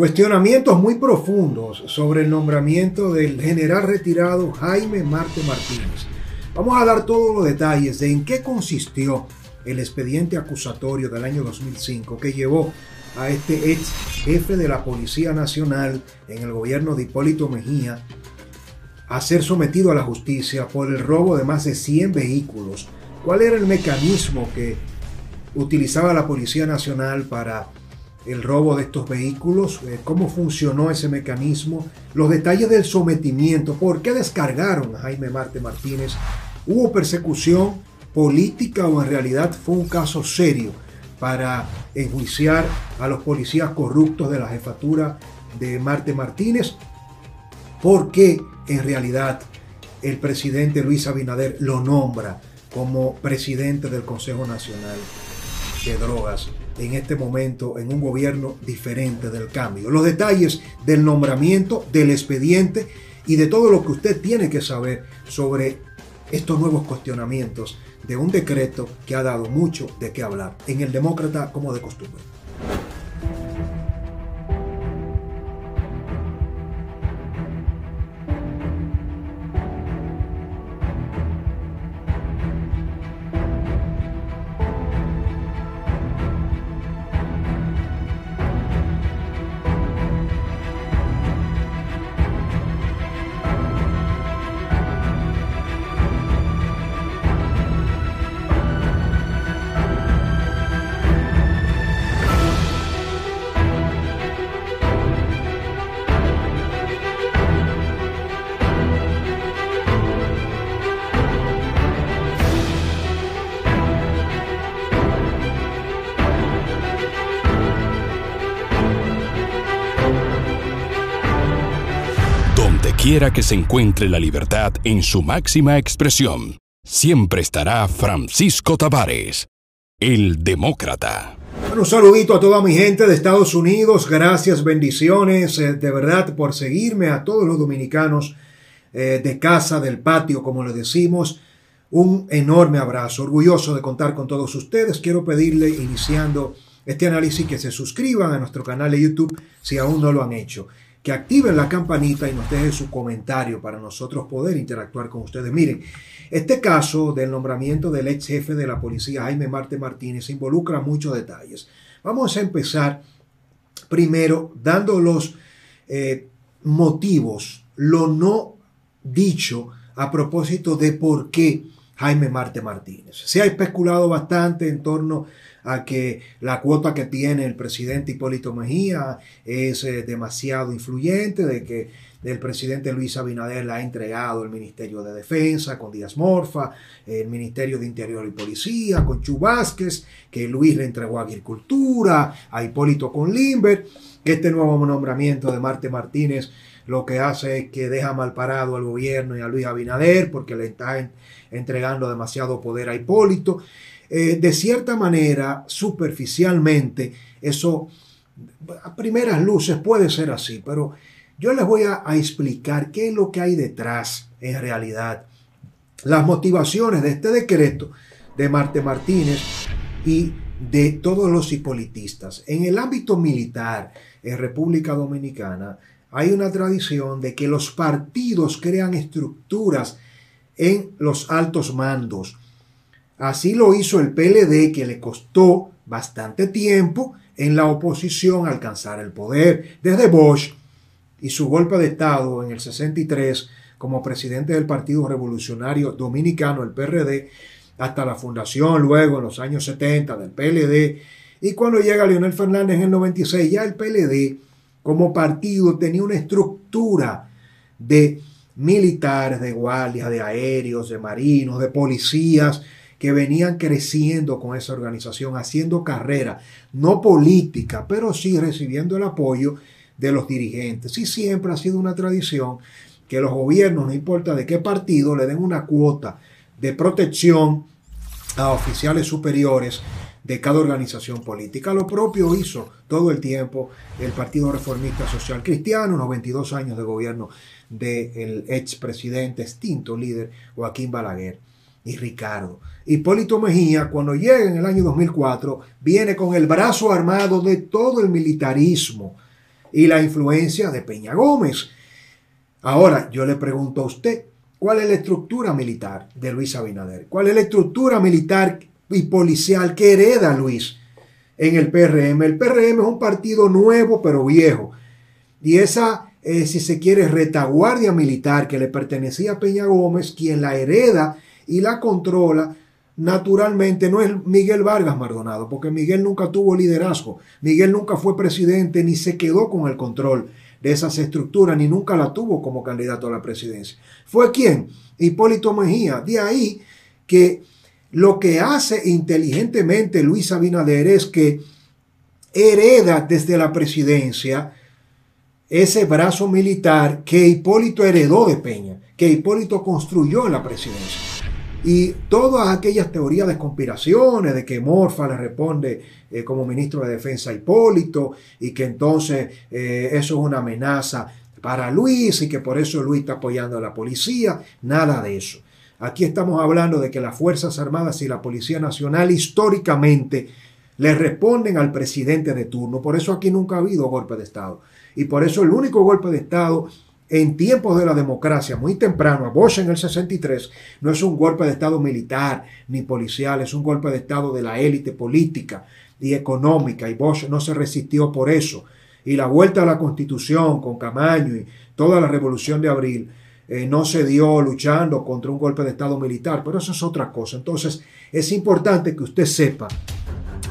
Cuestionamientos muy profundos sobre el nombramiento del general retirado Jaime Marte Martínez. Vamos a dar todos los detalles de en qué consistió el expediente acusatorio del año 2005 que llevó a este ex jefe de la Policía Nacional en el gobierno de Hipólito Mejía a ser sometido a la justicia por el robo de más de 100 vehículos. ¿Cuál era el mecanismo que utilizaba la Policía Nacional para el robo de estos vehículos? Eh, ¿Cómo funcionó ese mecanismo? Los detalles del sometimiento. ¿Por qué descargaron a Jaime Marte Martínez? ¿Hubo persecución política o en realidad fue un caso serio para enjuiciar a los policías corruptos de la jefatura de Marte Martínez? ¿Por qué en realidad el presidente Luis Abinader lo nombra como presidente del Consejo Nacional de Drogas en este momento en un gobierno diferente del cambio. Los detalles del nombramiento, del expediente y de todo lo que usted tiene que saber sobre estos nuevos cuestionamientos de un decreto que ha dado mucho de qué hablar en el demócrata como de costumbre. Quiera que se encuentre la libertad en su máxima expresión, siempre estará Francisco Tavares, el demócrata. un saludito a toda mi gente de Estados Unidos. Gracias, bendiciones eh, de verdad por seguirme a todos los dominicanos eh, de casa, del patio, como le decimos. Un enorme abrazo, orgulloso de contar con todos ustedes. Quiero pedirle, iniciando este análisis, que se suscriban a nuestro canal de YouTube si aún no lo han hecho que activen la campanita y nos dejen su comentario para nosotros poder interactuar con ustedes. Miren, este caso del nombramiento del ex jefe de la policía, Jaime Marte Martínez, involucra muchos detalles. Vamos a empezar primero dando los eh, motivos, lo no dicho a propósito de por qué Jaime Marte Martínez. Se ha especulado bastante en torno a que la cuota que tiene el presidente Hipólito Mejía es eh, demasiado influyente, de que el presidente Luis Abinader le ha entregado el Ministerio de Defensa con Díaz Morfa, el Ministerio de Interior y Policía con Chu Vázquez, que Luis le entregó a Agricultura, a Hipólito con Limber, que este nuevo nombramiento de Marte Martínez lo que hace es que deja mal parado al gobierno y a Luis Abinader porque le está entregando demasiado poder a Hipólito. Eh, de cierta manera, superficialmente, eso a primeras luces puede ser así, pero yo les voy a, explicar qué es lo que hay detrás en realidad. Las motivaciones de este decreto de Marte Martínez y de todos los hipolitistas. En el ámbito militar en República Dominicana hay una tradición de que los partidos crean estructuras en los altos mandos Así lo hizo el PLD, que le costó bastante tiempo en la oposición alcanzar el poder. Desde Bosch y su golpe de Estado en el 63 como presidente del Partido Revolucionario Dominicano, el PRD, hasta la fundación luego en los años 70 del PLD. Y cuando llega Leonel Fernández en el 96, ya el PLD como partido tenía una estructura de militares, de guardias, de aéreos, de marinos, de policías, que venían creciendo con esa organización, haciendo carrera, no política, pero sí recibiendo el apoyo de los dirigentes. Y siempre ha sido una tradición que los gobiernos, no importa de qué partido, le den una cuota de protección a oficiales superiores de cada organización política. Lo propio hizo todo el tiempo el Partido Reformista Social Cristiano, unos 22 años de gobierno del expresidente, extinto líder Joaquín Balaguer y Ricardo. Hipólito Mejía, cuando llega en el año 2004, viene con el brazo armado de todo el militarismo y la influencia de Peña Gómez. Ahora, yo le pregunto a usted, ¿cuál es la estructura militar de Luis Abinader? ¿Cuál es la estructura militar y policial que hereda Luis en el PRM? El PRM es un partido nuevo pero viejo. Y esa, eh, si se quiere, retaguardia militar que le pertenecía a Peña Gómez, quien la hereda y la controla, naturalmente no es Miguel Vargas Mardonado, porque Miguel nunca tuvo liderazgo, Miguel nunca fue presidente ni se quedó con el control de esas estructuras, ni nunca la tuvo como candidato a la presidencia. ¿Fue quién? Hipólito Mejía. De ahí que lo que hace inteligentemente Luis Abinader es que hereda desde la presidencia ese brazo militar que Hipólito heredó de Peña, que Hipólito construyó en la presidencia. Y todas aquellas teorías de conspiraciones, de que Morfa le responde eh, como ministro de Defensa a Hipólito y que entonces eh, eso es una amenaza para Luis y que por eso Luis está apoyando a la policía, nada de eso. Aquí estamos hablando de que las Fuerzas Armadas y la Policía Nacional históricamente le responden al presidente de turno. Por eso aquí nunca ha habido golpe de Estado. Y por eso el único golpe de Estado en tiempos de la democracia, muy temprano, a Bosch en el 63, no es un golpe de Estado militar ni policial, es un golpe de Estado de la élite política y económica, y Bosch no se resistió por eso. Y la vuelta a la Constitución con Camaño y toda la revolución de abril eh, no se dio luchando contra un golpe de Estado militar, pero eso es otra cosa. Entonces, es importante que usted sepa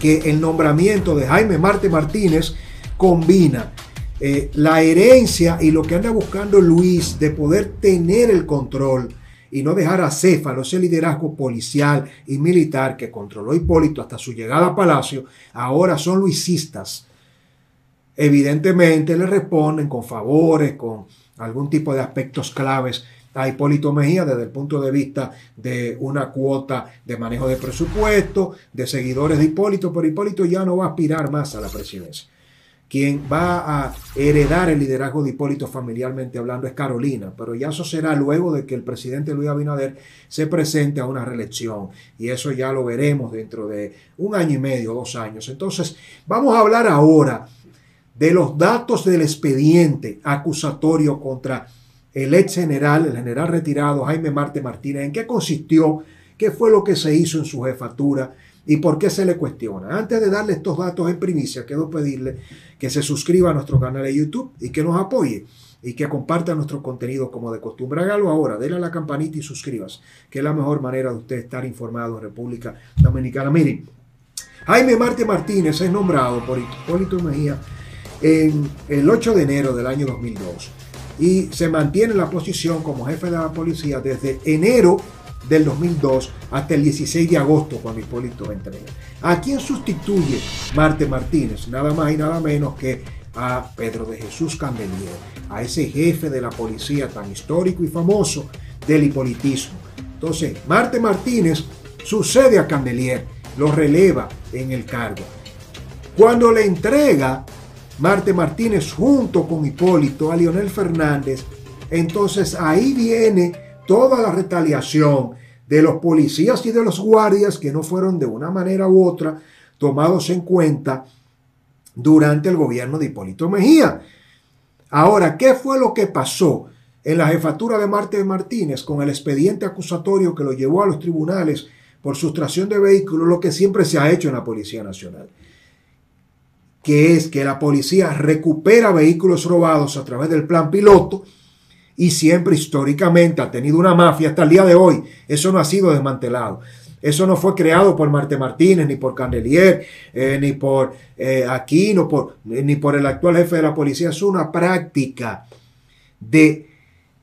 que el nombramiento de Jaime Marte Martínez combina eh, la herencia y lo que anda buscando Luis de poder tener el control y no dejar a Céfalo ese liderazgo policial y militar que controló Hipólito hasta su llegada a Palacio, ahora son luisistas. Evidentemente le responden con favores, con algún tipo de aspectos claves a Hipólito Mejía desde el punto de vista de una cuota de manejo de presupuesto, de seguidores de Hipólito, pero Hipólito ya no va a aspirar más a la presidencia. Quien va a heredar el liderazgo de Hipólito familiarmente hablando es Carolina, pero ya eso será luego de que el presidente Luis Abinader se presente a una reelección y eso ya lo veremos dentro de un año y medio, dos años. Entonces, vamos a hablar ahora de los datos del expediente acusatorio contra el ex general, el general retirado Jaime Marte Martínez, en qué consistió, qué fue lo que se hizo en su jefatura y por qué se le cuestiona. Antes de darle estos datos en primicia, quiero pedirle que se suscriba a nuestro canal de YouTube y que nos apoye y que comparta nuestro contenido como de costumbre. Hágalo ahora, déle a la campanita y suscríbase, que es la mejor manera de usted estar informado en República Dominicana. Miren, Jaime Marte Martínez es nombrado por Hipólito Mejía en el 8 de enero del año 2002 y se mantiene en la posición como jefe de la policía desde enero del 2002 hasta el 16 de agosto cuando Hipólito entrega. ¿A quién sustituye Marte Martínez? Nada más y nada menos que a Pedro de Jesús Candelier, a ese jefe de la policía tan histórico y famoso del hipolitismo. Entonces, Marte Martínez sucede a Candelier, lo releva en el cargo. Cuando le entrega Marte Martínez junto con Hipólito a Leonel Fernández, entonces ahí viene toda la retaliación de los policías y de los guardias que no fueron de una manera u otra tomados en cuenta durante el gobierno de Hipólito Mejía. Ahora, ¿qué fue lo que pasó en la jefatura de Marte Martínez con el expediente acusatorio que lo llevó a los tribunales por sustracción de vehículos, lo que siempre se ha hecho en la Policía Nacional? Que es que la policía recupera vehículos robados a través del plan piloto y siempre históricamente ha tenido una mafia hasta el día de hoy. Eso no ha sido desmantelado. Eso no fue creado por Marte Martínez, ni por Candelier, eh, ni por eh, Aquino, ni por el actual jefe de la policía. Es una práctica de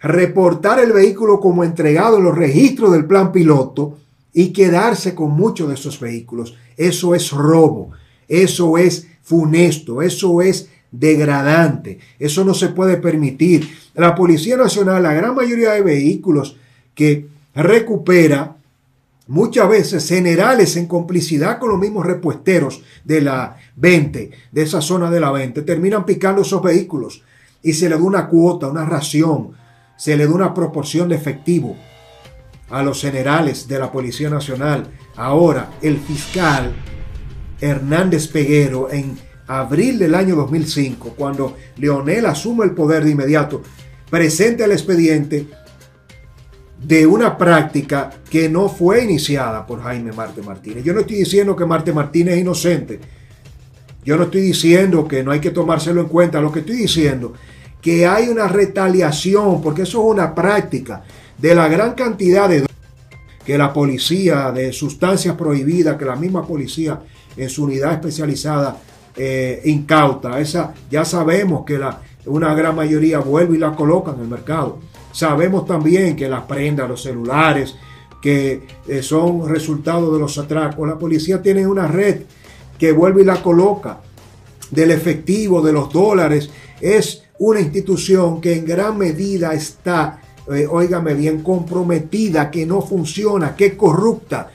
reportar el vehículo como entregado en los registros del plan piloto y quedarse con muchos de esos vehículos. Eso es robo. Eso es funesto, eso es degradante, eso no se puede permitir. La Policía Nacional, la gran mayoría de vehículos que recupera, muchas veces generales en complicidad con los mismos repuesteros de la 20, de esa zona de la 20, terminan picando esos vehículos y se le da una cuota, una ración, se le da una proporción de efectivo a los generales de la Policía Nacional. Ahora, el fiscal Hernández Peguero en abril del año 2005, cuando Leonel asume el poder de inmediato, presenta el expediente de una práctica que no fue iniciada por Jaime Marte Martínez. Yo no estoy diciendo que Marte Martínez es inocente. Yo no estoy diciendo que no hay que tomárselo en cuenta. Lo que estoy diciendo que hay una retaliación, porque eso es una práctica de la gran cantidad de que la policía, de sustancias prohibidas, que la misma policía en su unidad especializada eh, incauta. Esa, ya sabemos que la, una gran mayoría vuelve y la coloca en el mercado. Sabemos también que las prendas, los celulares, que eh, son resultado de los atracos, la policía tiene una red que vuelve y la coloca del efectivo, de los dólares. Es una institución que en gran medida está, eh, óigame bien, comprometida, que no funciona, que es corrupta.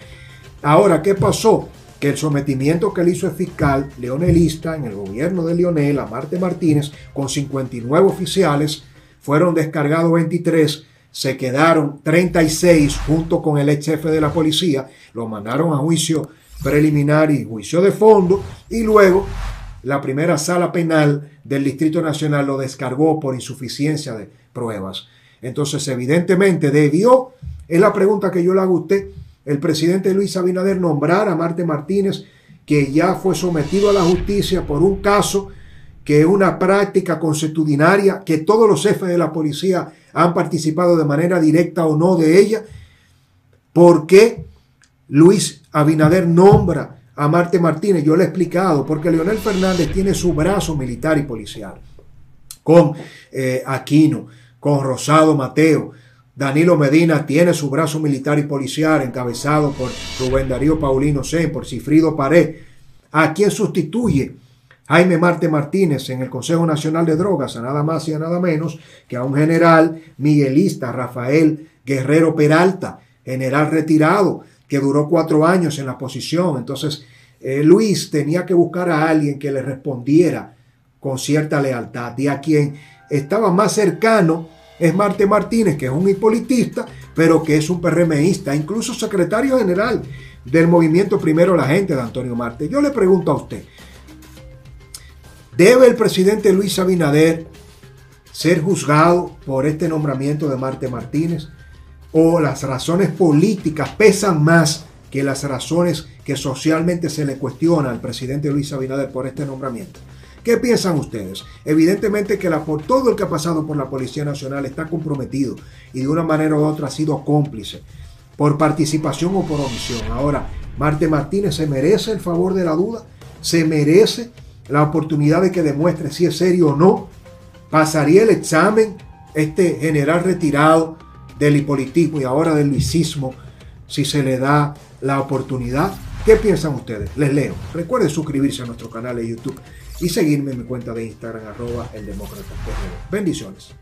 Ahora, ¿qué pasó? El sometimiento que le hizo el fiscal leonelista en el gobierno de Leonel a Marte Martínez con 59 oficiales, fueron descargados 23, se quedaron 36 junto con el ex jefe de la policía, lo mandaron a juicio preliminar y juicio de fondo y luego la primera sala penal del Distrito Nacional lo descargó por insuficiencia de pruebas. Entonces, evidentemente, debió, es la pregunta que yo le hago a usted, el presidente Luis Abinader nombrar a Marte Martínez, que ya fue sometido a la justicia por un caso que es una práctica consuetudinaria, que todos los jefes de la policía han participado de manera directa o no de ella. ¿Por qué Luis Abinader nombra a Marte Martínez? Yo le he explicado, porque Leonel Fernández tiene su brazo militar y policial, con eh, Aquino, con Rosado Mateo. Danilo Medina tiene su brazo militar y policial encabezado por Rubén Darío Paulino Sen, por Cifrido Pared, a quien sustituye Jaime Marte Martínez en el Consejo Nacional de Drogas, a nada más y a nada menos que a un general miguelista, Rafael Guerrero Peralta, general retirado, que duró cuatro años en la posición. Entonces, eh, Luis tenía que buscar a alguien que le respondiera con cierta lealtad. Y a quien estaba más cercano es Marte Martínez, que es un hipolitista, pero que es un PRMista, incluso secretario general del movimiento Primero la Gente de Antonio Marte. Yo le pregunto a usted, ¿Debe el presidente Luis Abinader ser juzgado por este nombramiento de Marte Martínez? ¿O las razones políticas pesan más que las razones que socialmente se le cuestiona al presidente Luis Abinader por este nombramiento? ¿Qué piensan ustedes? Evidentemente que por todo el que ha pasado por la Policía Nacional está comprometido y de una manera u otra ha sido cómplice por participación o por omisión. Ahora, Marte Martínez se merece el favor de la duda, se merece la oportunidad de que demuestre si es serio o no, pasaría el examen este general retirado del hipolitismo y ahora del luisismo si se le da la oportunidad. ¿Qué piensan ustedes? Les leo. Recuerden suscribirse a nuestro canal de YouTube y seguirme en mi cuenta de Instagram arroba el demócrata. Bendiciones.